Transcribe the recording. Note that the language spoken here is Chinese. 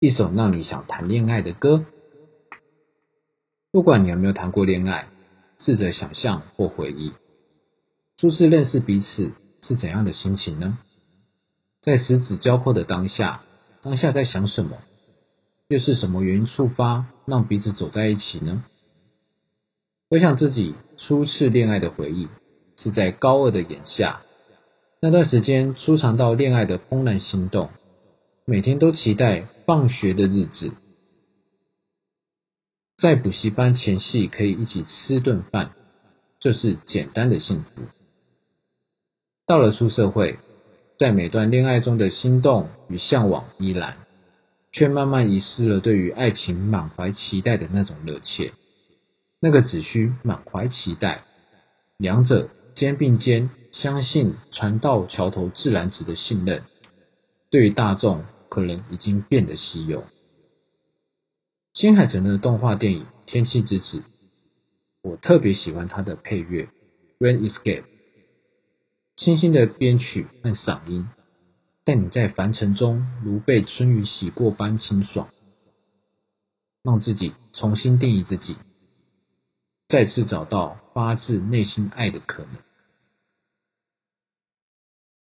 一首让你想谈恋爱的歌。不管你有没有谈过恋爱，试着想象或回忆，初次认识彼此是怎样的心情呢？在十指交扣的当下，当下在想什么？又是什么原因触发让彼此走在一起呢？回想自己初次恋爱的回忆，是在高二的炎夏，那段时间初尝到恋爱的怦然心动，每天都期待放学的日子，在补习班前夕可以一起吃顿饭，这是简单的幸福。到了出社会，在每段恋爱中的心动与向往依然。却慢慢遗失了对于爱情满怀期待的那种热切，那个只需满怀期待，两者肩并肩，相信船到桥头自然直的信任，对于大众可能已经变得稀有。新海诚的动画电影《天气之子》，我特别喜欢他的配乐《Rain Escape》，清新的编曲和嗓音。带你在凡尘中如被春雨洗过般清爽，让自己重新定义自己，再次找到发自内心爱的可能。